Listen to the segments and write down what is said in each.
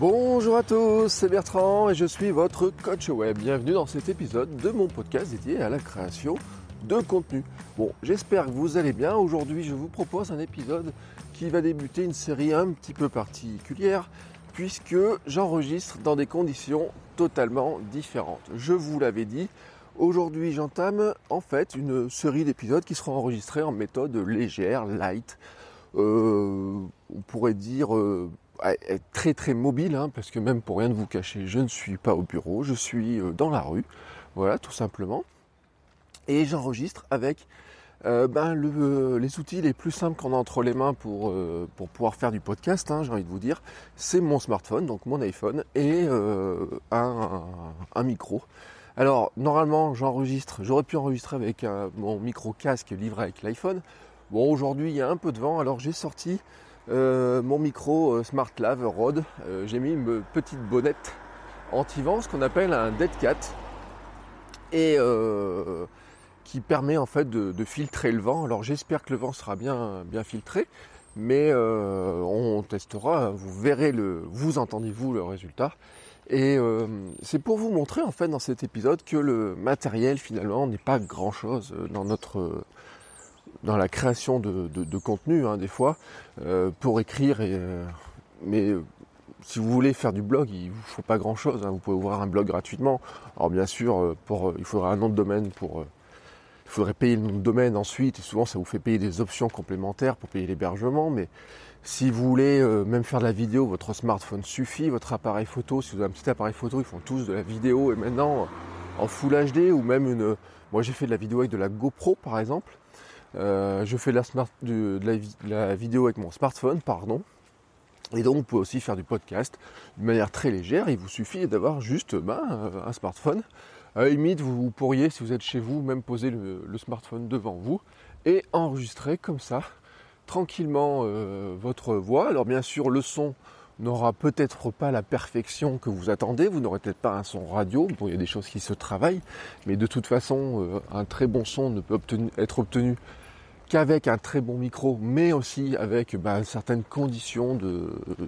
Bonjour à tous, c'est Bertrand et je suis votre coach web. Bienvenue dans cet épisode de mon podcast dédié à la création de contenu. Bon, j'espère que vous allez bien. Aujourd'hui, je vous propose un épisode qui va débuter une série un petit peu particulière puisque j'enregistre dans des conditions totalement différentes. Je vous l'avais dit, aujourd'hui j'entame en fait une série d'épisodes qui seront enregistrés en méthode légère, light, euh, on pourrait dire euh, très très mobile, hein, parce que même pour rien de vous cacher, je ne suis pas au bureau, je suis euh, dans la rue, voilà tout simplement. Et j'enregistre avec euh, ben, le, les outils les plus simples qu'on a entre les mains pour, euh, pour pouvoir faire du podcast, hein, j'ai envie de vous dire, c'est mon smartphone, donc mon iPhone, et euh, un, micro. Alors normalement j'enregistre, j'aurais pu enregistrer avec mon micro casque livré avec l'iPhone. Bon aujourd'hui il y a un peu de vent, alors j'ai sorti mon micro SmartLav Rode. j'ai mis une petite bonnette anti-vent, ce qu'on appelle un Dead Cat. Et qui permet en fait de, filtrer le vent. Alors j'espère que le vent sera bien, bien filtré, mais euh, on testera, vous verrez le, vous entendez-vous le résultat. Et euh, c'est pour vous montrer en fait dans cet épisode que le matériel finalement n'est pas grand chose dans notre dans la création de, contenu hein, des fois euh, pour écrire et mais si vous voulez faire du blog, il vous faut pas grand chose. Hein. Vous pouvez ouvrir un blog gratuitement. Alors bien sûr, pour, il faudra un nom de domaine pour il faudrait payer le nom de domaine ensuite, et souvent ça vous fait payer des options complémentaires pour payer l'hébergement, mais si vous voulez euh, même faire de la vidéo, votre smartphone suffit, votre appareil photo, si vous avez un petit appareil photo, ils font tous de la vidéo, et maintenant en Full HD, ou même une... Moi j'ai fait de la vidéo avec de la GoPro par exemple, euh, je fais de la, vidéo avec mon smartphone, pardon, et donc vous pouvez aussi faire du podcast de manière très légère, il vous suffit d'avoir juste ben, un smartphone. À la limite, vous, pourriez, si vous êtes chez vous, même poser le, smartphone devant vous et enregistrer comme ça, tranquillement, euh, votre voix. Alors bien sûr, le son n'aura peut-être pas la perfection que vous attendez, vous n'aurez peut-être pas un son radio, bon il y a des choses qui se travaillent, mais de toute façon euh, un très bon son ne peut être obtenu qu'avec un très bon micro, mais aussi avec bah, certaines conditions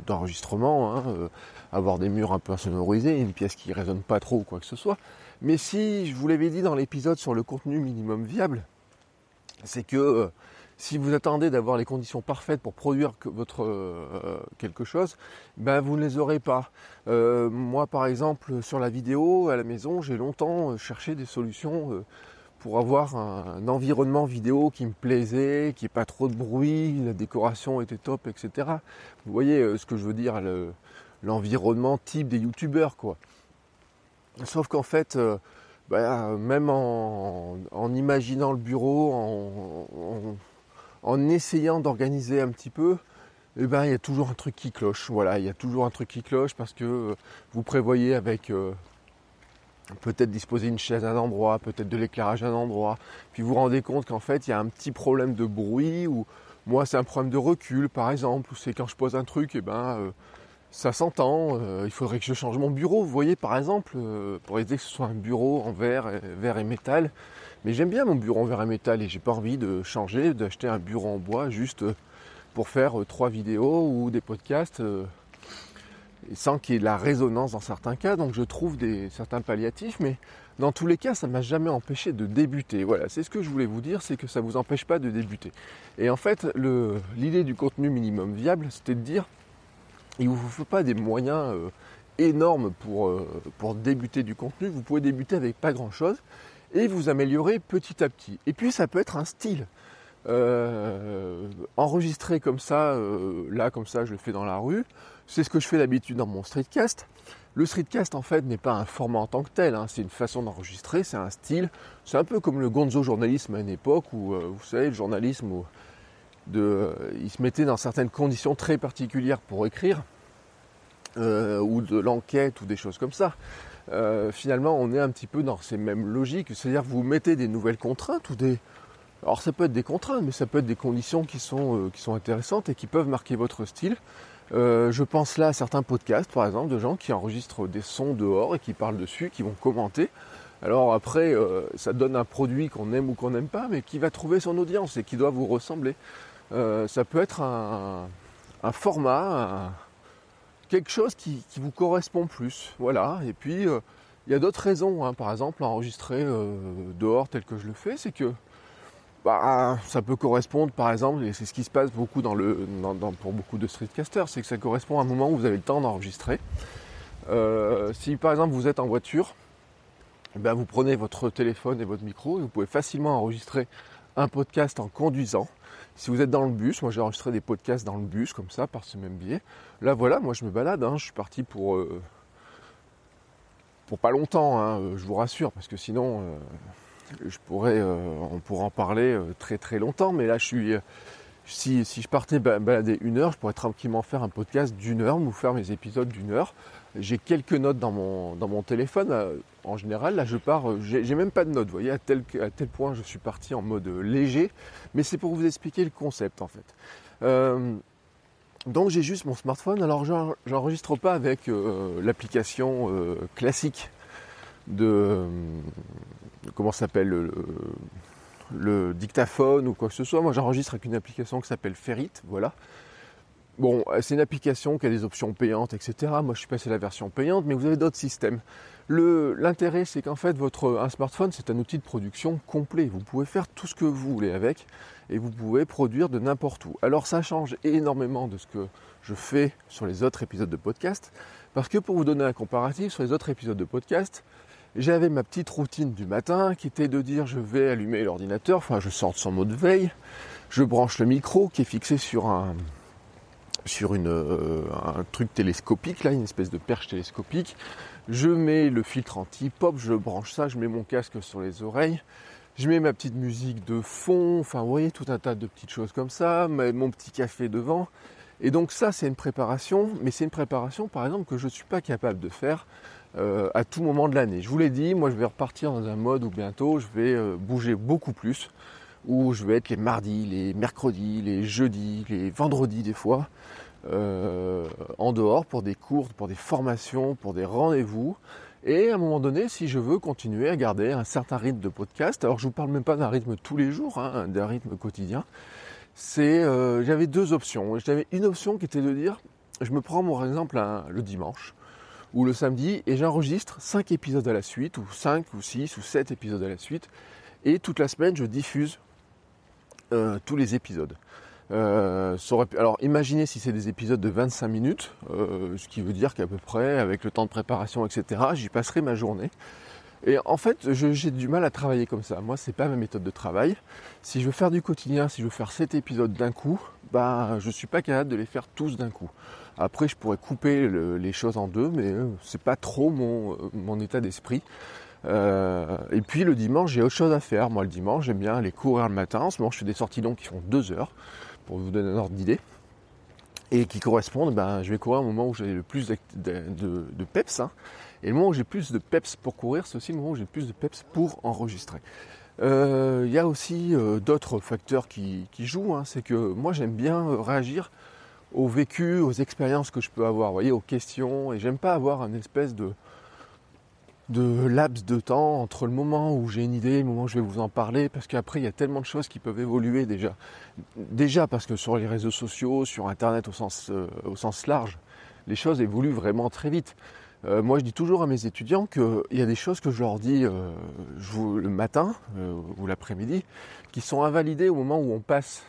d'enregistrement, hein, euh, avoir des murs un peu sonorisés, une pièce qui ne résonne pas trop ou quoi que ce soit. Mais si, je vous l'avais dit dans l'épisode sur le contenu minimum viable, c'est que euh, si vous attendez d'avoir les conditions parfaites pour produire votre euh, quelque chose, ben vous ne les aurez pas. Moi par exemple sur la vidéo à la maison, j'ai longtemps cherché des solutions pour avoir un, environnement vidéo qui me plaisait, qui n'y ait pas trop de bruit, la décoration était top, etc. Vous voyez ce que je veux dire, l'environnement type des youtubeurs quoi. Sauf qu'en fait, euh, bah, même en, imaginant le bureau, en, essayant d'organiser un petit peu, eh ben, il y a toujours un truc qui cloche. Voilà, il y a toujours un truc qui cloche parce que euh, vous prévoyez avec euh, peut-être disposer une chaise à un endroit, peut-être de l'éclairage à un endroit, puis vous vous rendez compte qu'en fait il y a un petit problème de bruit ou moi c'est un problème de recul par exemple, c'est quand je pose un truc, et eh ben ça s'entend, euh, il faudrait que je change mon bureau, vous voyez par exemple, euh, pour éviter que ce soit un bureau en verre et, verre et métal. Mais j'aime bien mon bureau en verre et métal et j'ai pas envie de changer, d'acheter un bureau en bois juste pour faire euh, trois vidéos ou des podcasts sans qu'il y ait la résonance dans certains cas. Donc je trouve des, certains palliatifs, mais dans tous les cas, ça m'a jamais empêché de débuter. Voilà, c'est ce que je voulais vous dire, c'est que ça ne vous empêche pas de débuter. Et en fait, l'idée du contenu minimum viable, c'était de dire il ne vous faut pas des moyens euh, énormes pour, euh, pour débuter du contenu. Vous pouvez débuter avec pas grand chose et vous améliorer petit à petit. Et puis ça peut être un style. Euh, enregistré comme ça, là comme ça je le fais dans la rue, c'est ce que je fais d'habitude dans mon streetcast. Le streetcast en fait n'est pas un format en tant que tel, hein. c'est une façon d'enregistrer, c'est un style, c'est un peu comme le gonzo journalisme à une époque où vous savez le journalisme de, ils se mettaient dans certaines conditions très particulières pour écrire, euh, ou de l'enquête ou des choses comme ça. Euh, finalement, on est un petit peu dans ces mêmes logiques, c'est-à-dire vous mettez des nouvelles contraintes ou des, alors ça peut être des contraintes, mais ça peut être des conditions qui sont, euh, qui sont intéressantes et qui peuvent marquer votre style. Je pense là à certains podcasts, par exemple, de gens qui enregistrent des sons dehors et qui parlent dessus, qui vont commenter. Alors après, ça donne un produit qu'on aime ou qu'on n'aime pas, mais qui va trouver son audience et qui doit vous ressembler. ça peut être un, format, quelque chose qui, vous correspond plus. Voilà. Et puis, euh, il y a d'autres raisons. Hein. Par exemple, enregistrer euh, dehors tel que je le fais, c'est que bah, ça peut correspondre, par exemple, et c'est ce qui se passe beaucoup dans le, pour beaucoup de streetcasters, c'est que ça correspond à un moment où vous avez le temps d'enregistrer. Euh, si par exemple vous êtes en voiture, eh ben, vous prenez votre téléphone et votre micro vous pouvez facilement enregistrer un podcast en conduisant. Si vous êtes dans le bus, moi j'ai enregistré des podcasts dans le bus comme ça par ce même biais. Là voilà, moi je me balade, hein. je suis parti pour euh, pour pas longtemps, hein, euh, je vous rassure, parce que sinon je pourrais on pourrait en parler très très longtemps, mais là je suis si, si je partais balader une heure, je pourrais tranquillement faire un podcast d'une heure, vous faire mes épisodes d'une heure. J'ai quelques notes dans mon, dans mon téléphone. Euh, en général, là, je pars, euh, j'ai même pas de notes. Vous voyez, à tel, à tel point, je suis parti en mode léger. Mais c'est pour vous expliquer le concept, en fait. Euh, donc, j'ai juste mon smartphone. Alors, j'enregistre pas avec l'application classique de, comment s'appelle le, dictaphone ou quoi que ce soit. Moi, j'enregistre avec une application qui s'appelle Ferrit, voilà. Bon, c'est une application qui a des options payantes, etc. Moi, je suis passé à la version payante, mais vous avez d'autres systèmes. L'intérêt, c'est qu'en fait, votre, un smartphone, c'est un outil de production complet. Vous pouvez faire tout ce que vous voulez avec et vous pouvez produire de n'importe où. Alors, ça change énormément de ce que je fais sur les autres épisodes de podcast, parce que pour vous donner un comparatif, sur les autres épisodes de podcast, j'avais ma petite routine du matin qui était de dire je vais allumer l'ordinateur, enfin je sors de son mode veille, je branche le micro qui est fixé sur un sur une, euh, un truc télescopique, là, une espèce de perche télescopique. Je mets le filtre anti-pop, je branche ça, je mets mon casque sur les oreilles, je mets ma petite musique de fond, enfin vous voyez tout un tas de petites choses comme ça, mon petit café devant. Et donc ça c'est une préparation, mais c'est une préparation par exemple que je ne suis pas capable de faire euh, à tout moment de l'année. Je vous l'ai dit, moi je vais repartir dans un mode où bientôt je vais euh, bouger beaucoup plus, où je vais être les mardis, les mercredis, les jeudis, les vendredis des fois, euh, en dehors pour des cours, pour des formations, pour des rendez-vous. Et à un moment donné, si je veux continuer à garder un certain rythme de podcast, alors je vous parle même pas d'un rythme tous les jours, hein, d'un rythme quotidien, c'est j'avais deux options. J'avais une option qui était de dire, je me prends par exemple le dimanche, ou le samedi et j'enregistre 5 épisodes à la suite, ou 5 ou 6 ou 7 épisodes à la suite, et toute la semaine je diffuse euh, tous les épisodes. Euh, alors imaginez si c'est des épisodes de 25 minutes, euh, ce qui veut dire qu'à peu près, avec le temps de préparation, etc., j'y passerai ma journée. Et en fait, j'ai du mal à travailler comme ça. Moi, c'est pas ma méthode de travail. Si je veux faire du quotidien, si je veux faire 7 épisodes d'un coup, bah, je suis pas capable de les faire tous d'un coup. Après, je pourrais couper les choses en deux, mais euh, c'est pas trop mon, mon état d'esprit. Euh, et puis le dimanche, j'ai autre chose à faire. Moi, le dimanche, j'aime bien aller courir le matin. En ce moment, je fais des sorties longues qui font deux heures, pour vous donner un ordre d'idée, et qui correspondent. Ben, je vais courir au moment où j'ai le plus de, peps. Hein. Et le moment où j'ai plus de peps pour courir, c'est aussi le moment où j'ai plus de peps pour enregistrer. Euh, il y a aussi d'autres facteurs qui, jouent. Hein. C'est que moi, j'aime bien réagir au vécu, aux expériences que je peux avoir, voyez, aux questions. Et j'aime pas avoir un espèce de, de laps de temps entre le moment où j'ai une idée et le moment où je vais vous en parler, parce qu'après il y a tellement de choses qui peuvent évoluer déjà. Déjà parce que sur les réseaux sociaux, sur Internet au sens, euh, au sens large, les choses évoluent vraiment très vite. Euh, moi je dis toujours à mes étudiants qu'il y a des choses que je leur dis euh, le matin ou l'après-midi qui sont invalidées au moment où on passe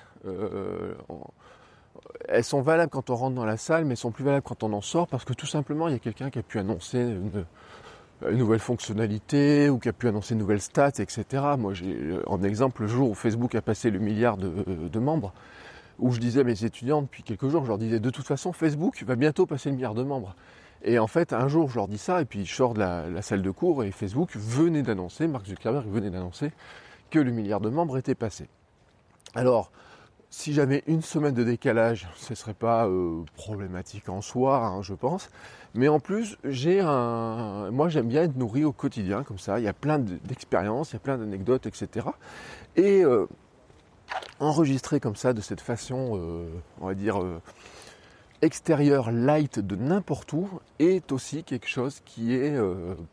elles sont valables quand on rentre dans la salle, mais elles sont plus valables quand on en sort parce que tout simplement, il y a quelqu'un qui a pu annoncer une, nouvelle fonctionnalité ou qui a pu annoncer une nouvelle stats, etc. Moi, j'ai en exemple le jour où Facebook a passé le milliard de, membres, où je disais à mes étudiants depuis quelques jours, je leur disais de toute façon, Facebook va bientôt passer le milliard de membres. Et en fait, un jour, je leur dis ça, et puis je sors de la, la salle de cours, et Facebook venait d'annoncer, Mark Zuckerberg venait d'annoncer que le milliard de membres était passé. Alors, si j'avais une semaine de décalage, ce ne serait pas euh, problématique en soi, hein, je pense. Mais en plus. Moi, j'aime bien être nourri au quotidien, comme ça. Il y a plein d'expériences, il y a plein d'anecdotes, etc. Et euh, enregistrer comme ça, de cette façon, euh, on va dire, extérieure, light, de n'importe où, est aussi quelque chose qui est,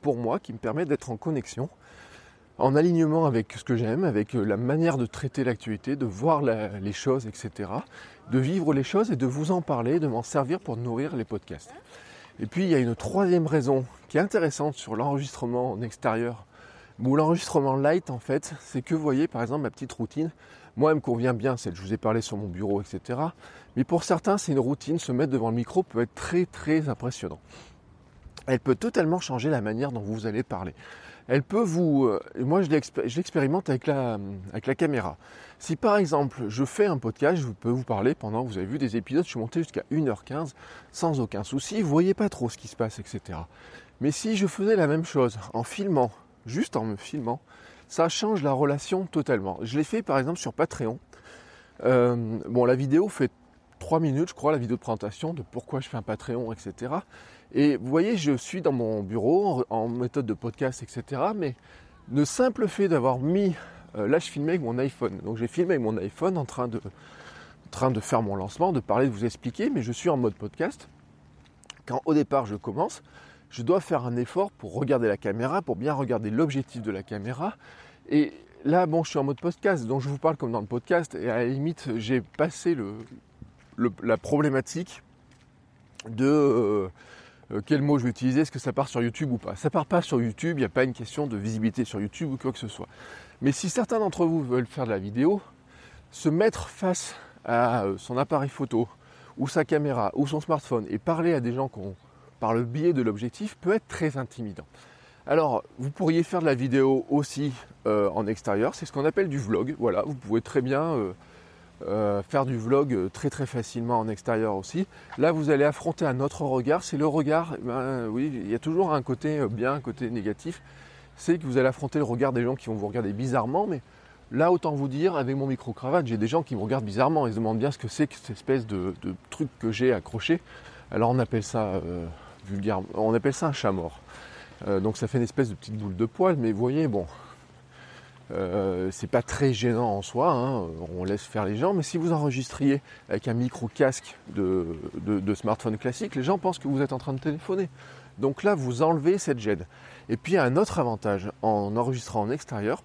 pour moi, qui me permet d'être en connexion en alignement avec ce que j'aime, avec euh, la manière de traiter l'actualité, de voir les choses, etc. De vivre les choses et de vous en parler, de m'en servir pour nourrir les podcasts. Et puis il y a une troisième raison qui est intéressante sur l'enregistrement en extérieur, ou l'enregistrement light en fait, c'est que vous voyez par exemple ma petite routine, moi elle me convient bien, celle je vous ai parlé sur mon bureau, etc. Mais pour certains c'est une routine, se mettre devant le micro peut être très très impressionnant. Elle peut totalement changer la manière dont vous allez parler elle peut vous... Euh, moi, je l'expérimente avec la, caméra. Si par exemple, je fais un podcast, je peux vous parler pendant, vous avez vu des épisodes, je suis monté jusqu'à 1h15 sans aucun souci, vous voyez pas trop ce qui se passe, etc. Mais si je faisais la même chose en filmant, juste en me filmant, ça change la relation totalement. Je l'ai fait par exemple sur Patreon. Euh, bon, la vidéo fait 3 minutes, je crois, la vidéo de présentation de pourquoi je fais un Patreon, etc. Et vous voyez, je suis dans mon bureau en, méthode de podcast, etc. Mais le simple fait d'avoir mis, euh, là je filmais avec mon iPhone. Donc j'ai filmé avec mon iPhone en train de, train de faire mon lancement, de parler, de vous expliquer, mais je suis en mode podcast. Quand au départ je commence, je dois faire un effort pour regarder la caméra, pour bien regarder l'objectif de la caméra. Et là, bon, je suis en mode podcast, donc je vous parle comme dans le podcast. Et à la limite, j'ai passé le, la problématique de euh, euh, quel mot je vais utiliser, est-ce que ça part sur YouTube ou pas? Ça part pas sur YouTube, il n'y a pas une question de visibilité sur YouTube ou quoi que ce soit. Mais si certains d'entre vous veulent faire de la vidéo, se mettre face à euh, son appareil photo ou sa caméra ou son smartphone et parler à des gens par le biais de l'objectif peut être très intimidant. Alors, vous pourriez faire de la vidéo aussi euh, en extérieur, c'est ce qu'on appelle du vlog. Voilà, vous pouvez très bien faire du vlog très très facilement en extérieur aussi. Là, vous allez affronter un autre regard. C'est le regard, eh ben, oui, il y a toujours un côté euh, bien, un côté négatif. C'est que vous allez affronter le regard des gens qui vont vous regarder bizarrement, mais là, autant vous dire, avec mon micro-cravate, j'ai des gens qui me regardent bizarrement. Ils se demandent bien ce que c'est que cette espèce de, truc que j'ai accroché. Alors, on appelle ça euh, vulgaire, on appelle ça un chat mort. donc, ça fait une espèce de petite boule de poil, mais vous voyez, bon, euh, c'est pas très gênant en soi, hein, on laisse faire les gens, mais si vous enregistriez avec un micro casque de, smartphone classique, les gens pensent que vous êtes en train de téléphoner. Donc là, vous enlevez cette gêne. Et puis, un autre avantage en enregistrant en extérieur,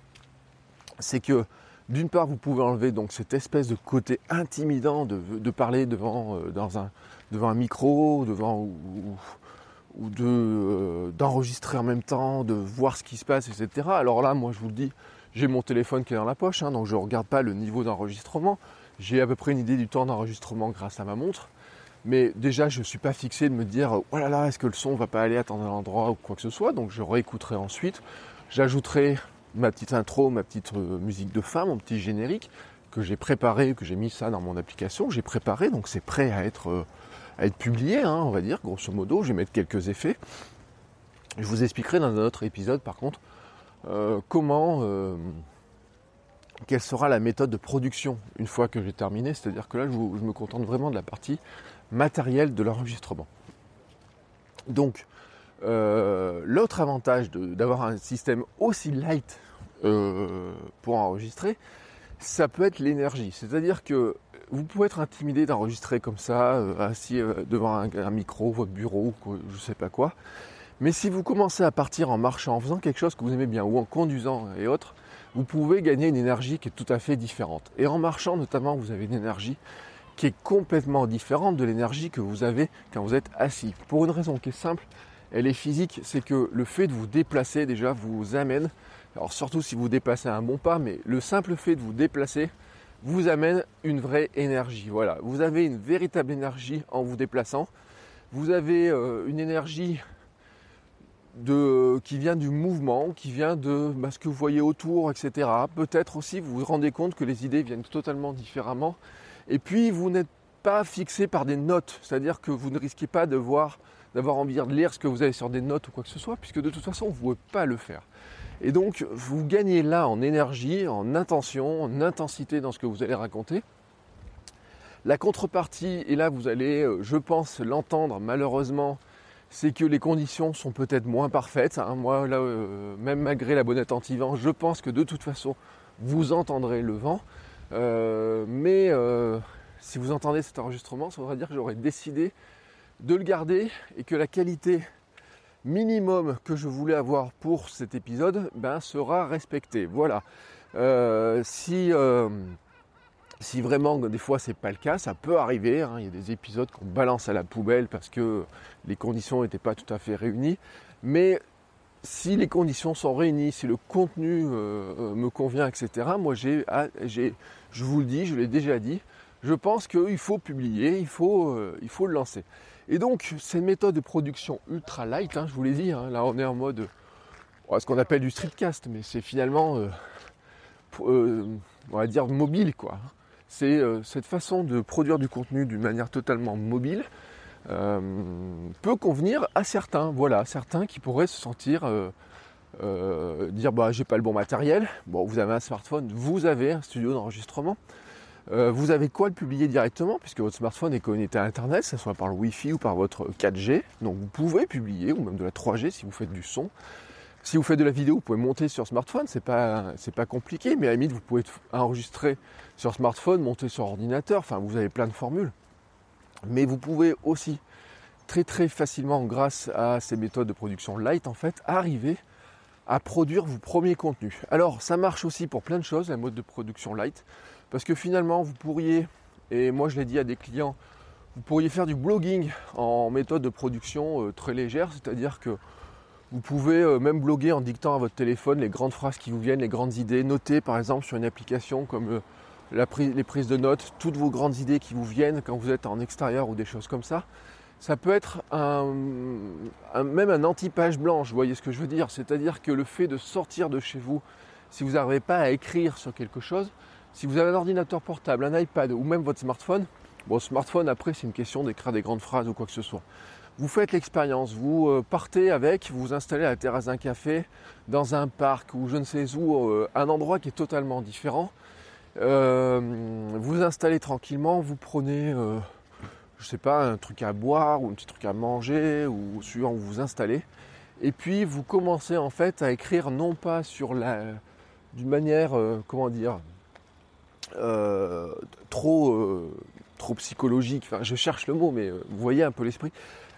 c'est que d'une part, vous pouvez enlever donc cette espèce de côté intimidant de, parler devant, euh, dans un, devant un micro, devant ou, ou de euh, d'enregistrer en même temps, de voir ce qui se passe, etc. Alors là, moi, je vous le dis, j'ai mon téléphone qui est dans la poche, hein, donc je ne regarde pas le niveau d'enregistrement. J'ai à peu près une idée du temps d'enregistrement grâce à ma montre. Mais déjà, je ne suis pas fixé de me dire oh là là, est-ce que le son ne va pas aller à un endroit ou quoi que ce soit? Donc je réécouterai ensuite. J'ajouterai ma petite intro, ma petite euh, musique de fin, mon petit générique que j'ai préparé, que j'ai mis ça dans mon application. J'ai préparé, donc c'est prêt à être, euh, publié, hein, on va dire, grosso modo. Je vais mettre quelques effets. Je vous expliquerai dans un autre épisode, par contre, euh, comment, euh, quelle sera la méthode de production une fois que j'ai terminé? C'est-à-dire que là, je, me contente vraiment de la partie matérielle de l'enregistrement. Donc, euh, l'autre avantage d'avoir un système aussi light pour enregistrer, ça peut être l'énergie. C'est-à-dire que vous pouvez être intimidé d'enregistrer comme ça, assis devant un, un, micro, votre bureau, je ne sais pas quoi. Mais si vous commencez à partir en marchant, en faisant quelque chose que vous aimez bien, ou en conduisant et autres, vous pouvez gagner une énergie qui est tout à fait différente. Et en marchant notamment, vous avez une énergie qui est complètement différente de l'énergie que vous avez quand vous êtes assis. Pour une raison qui est simple, elle est physique, c'est que le fait de vous déplacer déjà vous amène, alors surtout si vous déplacez un bon pas, mais le simple fait de vous déplacer vous amène une vraie énergie. Voilà, vous avez une véritable énergie en vous déplaçant. Vous avez euh, une énergie de, qui vient du mouvement, qui vient de bah, ce que vous voyez autour, etc. Peut-être aussi vous vous rendez compte que les idées viennent totalement différemment. Et puis vous n'êtes pas fixé par des notes, c'est-à-dire que vous ne risquez pas de voir, d'avoir envie de lire ce que vous avez sur des notes ou quoi que ce soit, puisque de toute façon vous ne pouvez pas le faire. Et donc vous gagnez là en énergie, en intention, en intensité dans ce que vous allez raconter. La contrepartie, et là vous allez, euh, je pense, l'entendre malheureusement, c'est que les conditions sont peut-être moins parfaites. Hein. Moi, euh, même malgré la bonnette anti-vent, je pense que de toute façon, vous entendrez le vent. Euh, mais si vous entendez cet enregistrement, ça voudrait dire que j'aurais décidé de le garder et que la qualité minimum que je voulais avoir pour cet épisode ben, sera respectée. Voilà. si si vraiment des fois c'est pas le cas, ça peut arriver. Hein. Il y a des épisodes qu'on balance à la poubelle parce que les conditions n'étaient pas tout à fait réunies. Mais si les conditions sont réunies, si le contenu euh, euh, me convient, etc. Moi ah, j'ai, je vous le dis, je l'ai déjà dit, je pense qu'il faut publier, il faut, euh, il faut le lancer. Et donc cette méthode de production ultra light, hein, je vous l'ai dit, hein, là on est en mode ce qu'on appelle du streetcast, mais c'est finalement on va dire mobile quoi c'est euh, cette façon de produire du contenu d'une manière totalement mobile euh, peut convenir à certains. Voilà, certains qui pourraient se sentir euh, dire bah j'ai pas le bon matériel. Bon, vous avez un smartphone, vous avez un studio d'enregistrement. vous avez quoi le publier directement puisque votre smartphone est connecté à internet, que ce soit par le Wi-Fi ou par votre 4G. Donc vous pouvez publier ou même de la 3G si vous faites du son. Si vous faites de la vidéo, vous pouvez monter sur smartphone, c'est pas pas compliqué, mais à la limite vous pouvez enregistrer sur smartphone, monter sur ordinateur, enfin vous avez plein de formules. Mais vous pouvez aussi très très facilement grâce à ces méthodes de production light en fait arriver à produire vos premiers contenus. Alors ça marche aussi pour plein de choses la mode de production light parce que finalement vous pourriez et moi je l'ai dit à des clients vous pourriez faire du blogging en méthode de production euh, très légère, c'est-à-dire que vous pouvez euh, même bloguer en dictant à votre téléphone les grandes phrases qui vous viennent, les grandes idées. Notez par exemple sur une application comme euh, les prises de notes, toutes vos grandes idées qui vous viennent quand vous êtes en extérieur ou des choses comme ça. Ça peut être même un anti-page blanche, vous voyez ce que je veux dire? C'est-à-dire que le fait de sortir de chez vous, si vous n'arrivez pas à écrire sur quelque chose, si vous avez un ordinateur portable, un iPad ou même votre smartphone, bon smartphone après c'est une question d'écrire des grandes phrases ou quoi que ce soit vous faites l'expérience, vous euh, partez avec, vous vous installez à la terrasse d'un café, dans un parc ou je ne sais où, euh, un endroit qui est totalement différent. Euh, vous installez tranquillement, vous prenez, je sais pas, un truc à boire ou un petit truc à manger ou suivant où vous vous installez. Et puis vous commencez en fait à écrire non pas sur la, d'une manière, comment dire, trop, trop psychologique. Enfin, je cherche le mot, mais vous voyez un peu l'esprit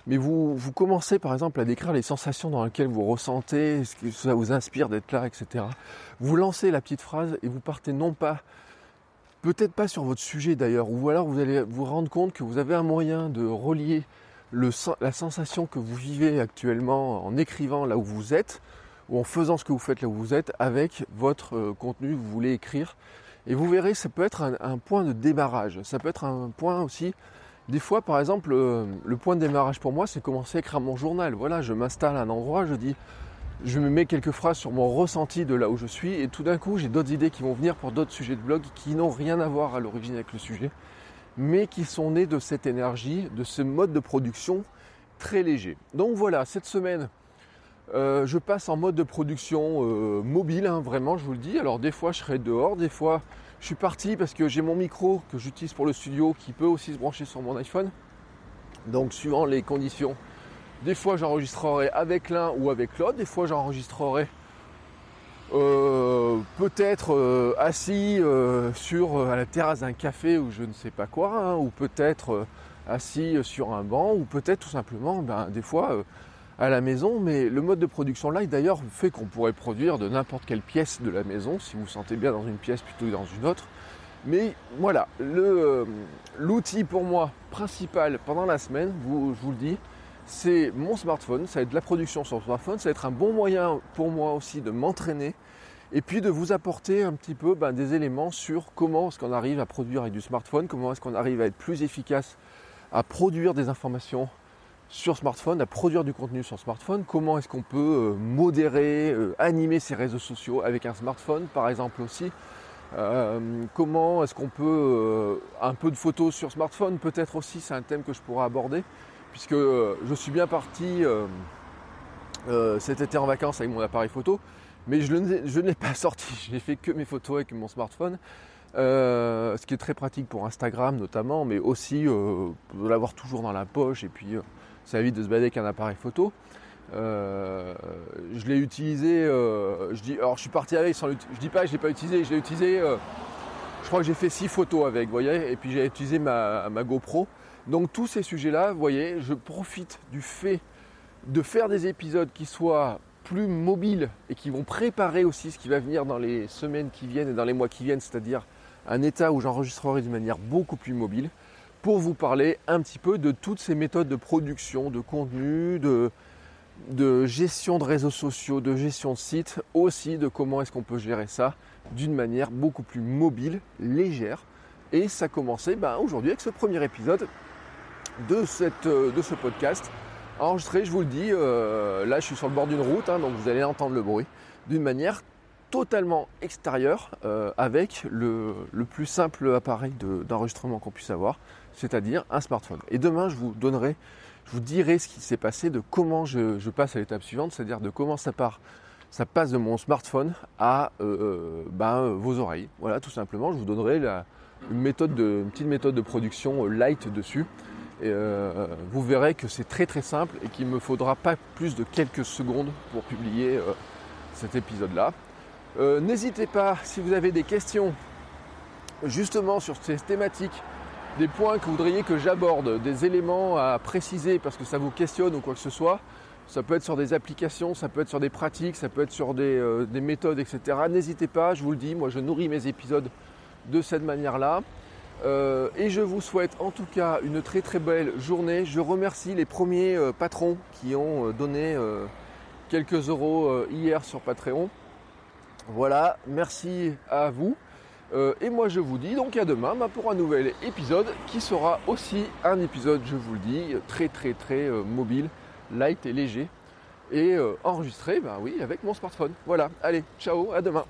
mais vous, vous commencez par exemple à décrire les sensations dans lesquelles vous ressentez, ce que ça vous inspire d'être là, etc. Vous lancez la petite phrase et vous partez non pas, peut-être pas sur votre sujet d'ailleurs, ou alors vous allez vous rendre compte que vous avez un moyen de relier la sensation que vous vivez actuellement en écrivant là où vous êtes, ou en faisant ce que vous faites là où vous êtes, avec votre euh, contenu que vous voulez écrire. Et vous verrez, ça peut être un, un point de démarrage, ça peut être un point aussi des fois, par exemple, le, point de démarrage pour moi, c'est commencer à écrire mon journal. Voilà, je m'installe à un endroit, je dis, je me mets quelques phrases sur mon ressenti de là où je suis, et tout d'un coup, j'ai d'autres idées qui vont venir pour d'autres sujets de blog qui n'ont rien à voir à l'origine avec le sujet, mais qui sont nés de cette énergie, de ce mode de production très léger. Donc voilà, cette semaine, euh, je passe en mode de production euh, mobile, hein, vraiment, je vous le dis. Alors des fois, je serai dehors, des fois, je suis parti parce que j'ai mon micro que j'utilise pour le studio qui peut aussi se brancher sur mon iPhone. Donc suivant les conditions, des fois j'enregistrerai avec l'un ou avec l'autre, des fois j'enregistrerai euh, peut-être euh, assis euh, sur à la terrasse d'un café ou je ne sais pas quoi, hein, ou peut-être assis sur un banc, ou peut-être tout simplement, ben, des fois à la maison, mais le mode de production live d'ailleurs fait qu'on pourrait produire de n'importe quelle pièce de la maison, si vous vous sentez bien dans une pièce plutôt que dans une autre. Mais voilà, euh, l'outil pour moi principal pendant la semaine, je vous le dis, c'est mon smartphone, ça va être la production sur smartphone, ça va être un bon moyen pour moi aussi de m'entraîner et puis de vous apporter un petit peu ben, des éléments sur comment est-ce qu'on arrive à produire avec du smartphone, comment est-ce qu'on arrive à être plus efficace à produire des informations sur smartphone, à produire du contenu sur smartphone, comment est-ce qu'on peut euh, modérer, euh, animer ses réseaux sociaux avec un smartphone par exemple aussi? Euh, comment est-ce qu'on peut un peu de photos sur smartphone peut-être aussi, c'est un thème que je pourrais aborder, puisque je suis bien parti cet été en vacances avec mon appareil photo, mais je ne l'ai pas sorti, je n'ai fait que mes photos avec mon smartphone. ce qui est très pratique pour Instagram notamment, mais aussi de l'avoir toujours dans la poche et puis ça évite de se balader avec un appareil photo. je l'ai utilisé, je dis, alors je suis parti avec sans je dis pas que je l'ai pas utilisé, je l'ai utilisé, je crois que j'ai fait six photos avec, vous voyez, et puis j'ai utilisé ma, ma GoPro. Donc tous ces sujets-là, vous voyez, je profite du fait de faire des épisodes qui soient plus mobiles et qui vont préparer aussi ce qui va venir dans les semaines qui viennent et dans les mois qui viennent, c'est-à-dire un état où j'enregistrerai d'une manière beaucoup plus mobile pour vous parler un petit peu de toutes ces méthodes de production, de contenu, de, gestion de réseaux sociaux, de gestion de sites, aussi de comment est-ce qu'on peut gérer ça d'une manière beaucoup plus mobile, légère. Et ça commençait ben, aujourd'hui avec ce premier épisode de, cette, euh, de ce podcast enregistré, je vous le dis, euh, là je suis sur le bord d'une route, hein, donc vous allez entendre le bruit, d'une manière totalement extérieure euh, avec le, plus simple appareil d'enregistrement qu'on puisse avoir, c'est-à-dire un smartphone. Et demain je vous donnerai, je vous dirai ce qui s'est passé, de comment je, passe à l'étape suivante, c'est-à-dire de comment ça part. Ça passe de mon smartphone à ben, vos oreilles. Voilà, tout simplement. Je vous donnerai une, petite méthode de production light dessus et euh, vous verrez que c'est très très simple et qu'il ne me faudra pas plus de quelques secondes pour publier euh, cet épisode-là. Euh, n'hésitez pas, si vous avez des questions justement sur ces thématiques, des points que vous voudriez que j'aborde, des éléments à préciser parce que ça vous questionne ou quoi que ce soit, ça peut être sur des applications, ça peut être sur des pratiques, ça peut être sur des, des méthodes, etc. N'hésitez pas, je vous le dis, moi je nourris mes épisodes de cette manière-là. Euh, et je vous souhaite en tout cas une très très belle journée. Je remercie les premiers euh, patrons qui ont euh, donné quelques euros hier sur Patreon. Voilà, merci à vous. et moi je vous dis donc à demain bah, pour un nouvel épisode qui sera aussi un épisode, je vous le dis, très très très mobile, light et léger. Et enregistré, bah oui, avec mon smartphone. Voilà, allez, ciao, à demain.